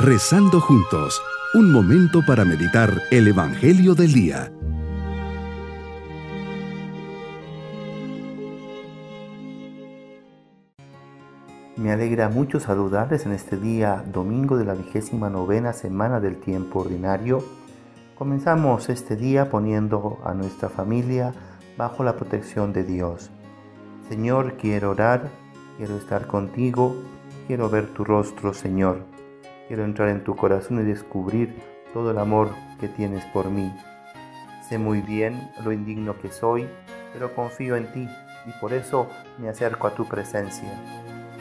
Rezando juntos, un momento para meditar el Evangelio del Día. Me alegra mucho saludarles en este día, domingo de la vigésima novena semana del tiempo ordinario. Comenzamos este día poniendo a nuestra familia bajo la protección de Dios. Señor, quiero orar, quiero estar contigo, quiero ver tu rostro, Señor. Quiero entrar en tu corazón y descubrir todo el amor que tienes por mí. Sé muy bien lo indigno que soy, pero confío en ti y por eso me acerco a tu presencia.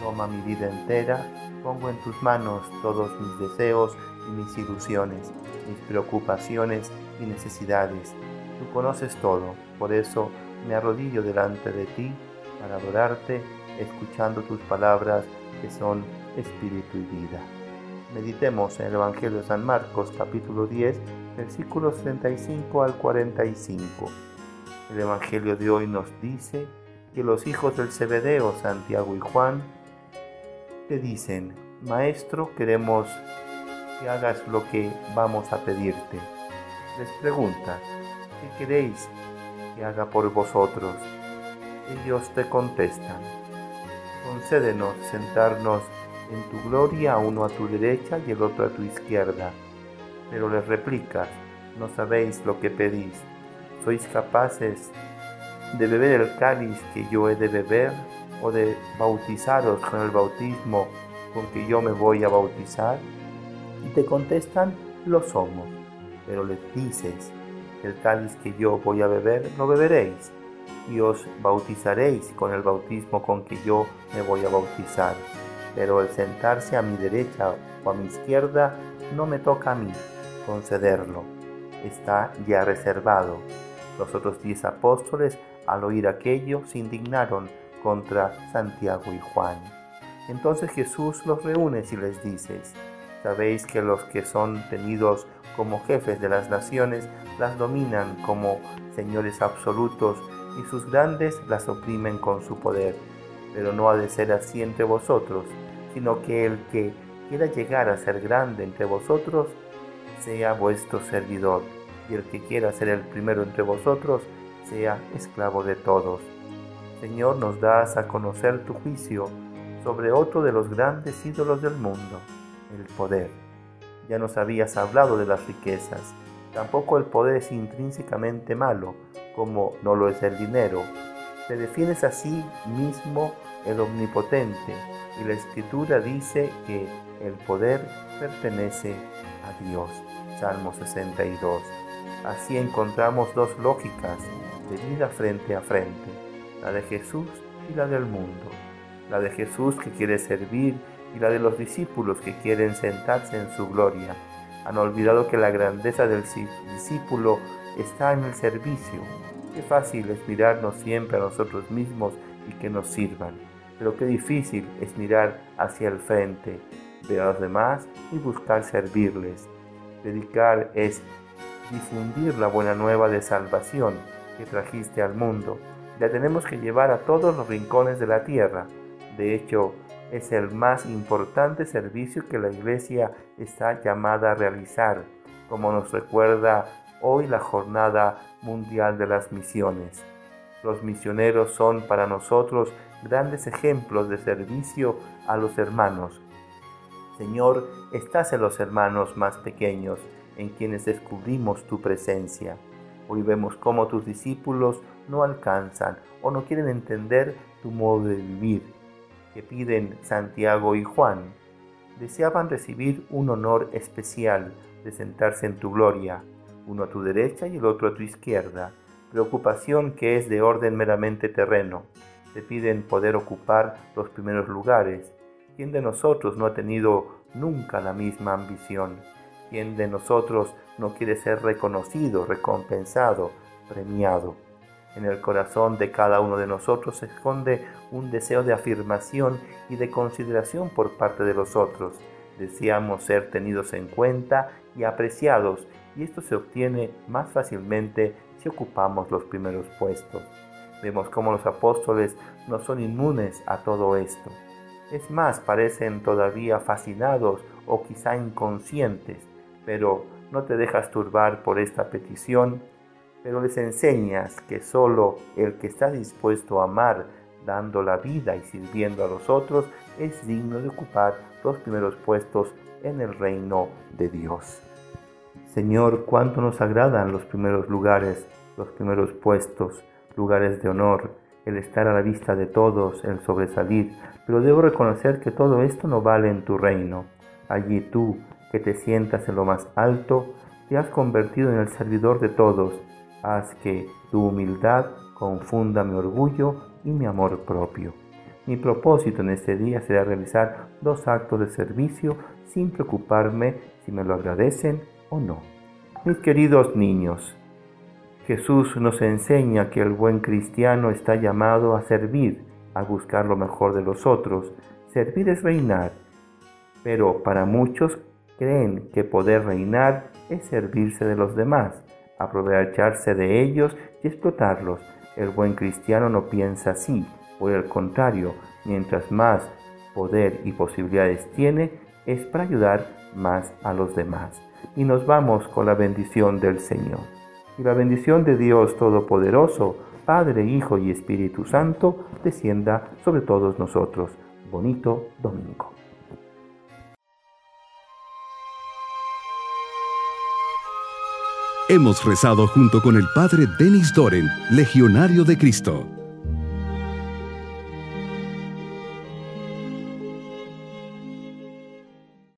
Toma mi vida entera, pongo en tus manos todos mis deseos y mis ilusiones, mis preocupaciones y necesidades. Tú conoces todo, por eso me arrodillo delante de ti para adorarte, escuchando tus palabras que son espíritu y vida. Meditemos en el Evangelio de San Marcos capítulo 10 versículos 35 al 45. El Evangelio de hoy nos dice que los hijos del Zebedeo, Santiago y Juan, te dicen, Maestro, queremos que hagas lo que vamos a pedirte. Les pregunta, ¿qué queréis que haga por vosotros? Ellos te contestan, concédenos sentarnos en tu gloria, uno a tu derecha y el otro a tu izquierda. Pero les replicas, no sabéis lo que pedís. ¿Sois capaces de beber el cáliz que yo he de beber o de bautizaros con el bautismo con que yo me voy a bautizar? Y te contestan, lo somos. Pero les dices, el cáliz que yo voy a beber, lo beberéis, y os bautizaréis con el bautismo con que yo me voy a bautizar. Pero el sentarse a mi derecha o a mi izquierda no me toca a mí concederlo. Está ya reservado. Los otros diez apóstoles, al oír aquello, se indignaron contra Santiago y Juan. Entonces Jesús los reúne y les dice, Sabéis que los que son tenidos como jefes de las naciones las dominan como señores absolutos y sus grandes las oprimen con su poder. Pero no ha de ser así entre vosotros, sino que el que quiera llegar a ser grande entre vosotros, sea vuestro servidor, y el que quiera ser el primero entre vosotros, sea esclavo de todos. Señor, nos das a conocer tu juicio sobre otro de los grandes ídolos del mundo el poder. Ya nos habías hablado de las riquezas. Tampoco el poder es intrínsecamente malo, como no lo es el dinero. Te defines a sí mismo el omnipotente y la escritura dice que el poder pertenece a Dios. Salmo 62. Así encontramos dos lógicas de vida frente a frente, la de Jesús y la del mundo. La de Jesús que quiere servir y la de los discípulos que quieren sentarse en su gloria. Han olvidado que la grandeza del discípulo está en el servicio. Qué fácil es mirarnos siempre a nosotros mismos y que nos sirvan, pero qué difícil es mirar hacia el frente, ver a los demás y buscar servirles. Dedicar es difundir la buena nueva de salvación que trajiste al mundo. La tenemos que llevar a todos los rincones de la tierra. De hecho, es el más importante servicio que la Iglesia está llamada a realizar, como nos recuerda hoy la Jornada Mundial de las Misiones. Los misioneros son para nosotros grandes ejemplos de servicio a los hermanos. Señor, estás en los hermanos más pequeños, en quienes descubrimos tu presencia. Hoy vemos cómo tus discípulos no alcanzan o no quieren entender tu modo de vivir que piden Santiago y Juan, deseaban recibir un honor especial de sentarse en tu gloria, uno a tu derecha y el otro a tu izquierda, preocupación que es de orden meramente terreno. Te piden poder ocupar los primeros lugares. ¿Quién de nosotros no ha tenido nunca la misma ambición? ¿Quién de nosotros no quiere ser reconocido, recompensado, premiado? En el corazón de cada uno de nosotros se esconde un deseo de afirmación y de consideración por parte de los otros. Deseamos ser tenidos en cuenta y apreciados y esto se obtiene más fácilmente si ocupamos los primeros puestos. Vemos cómo los apóstoles no son inmunes a todo esto. Es más, parecen todavía fascinados o quizá inconscientes, pero no te dejas turbar por esta petición, pero les enseñas que solo el que está dispuesto a amar dando la vida y sirviendo a los otros es digno de ocupar los primeros puestos en el reino de Dios. Señor, cuánto nos agradan los primeros lugares, los primeros puestos, lugares de honor, el estar a la vista de todos, el sobresalir, pero debo reconocer que todo esto no vale en tu reino. Allí tú, que te sientas en lo más alto, te has convertido en el servidor de todos. Haz que tu humildad confunda mi orgullo y mi amor propio. Mi propósito en este día será realizar dos actos de servicio sin preocuparme si me lo agradecen o no. Mis queridos niños, Jesús nos enseña que el buen cristiano está llamado a servir, a buscar lo mejor de los otros. Servir es reinar, pero para muchos creen que poder reinar es servirse de los demás, aprovecharse de ellos y explotarlos. El buen cristiano no piensa así, por el contrario, mientras más poder y posibilidades tiene, es para ayudar más a los demás. Y nos vamos con la bendición del Señor. Y la bendición de Dios Todopoderoso, Padre, Hijo y Espíritu Santo, descienda sobre todos nosotros. Bonito domingo. Hemos rezado junto con el Padre Denis Doren, Legionario de Cristo.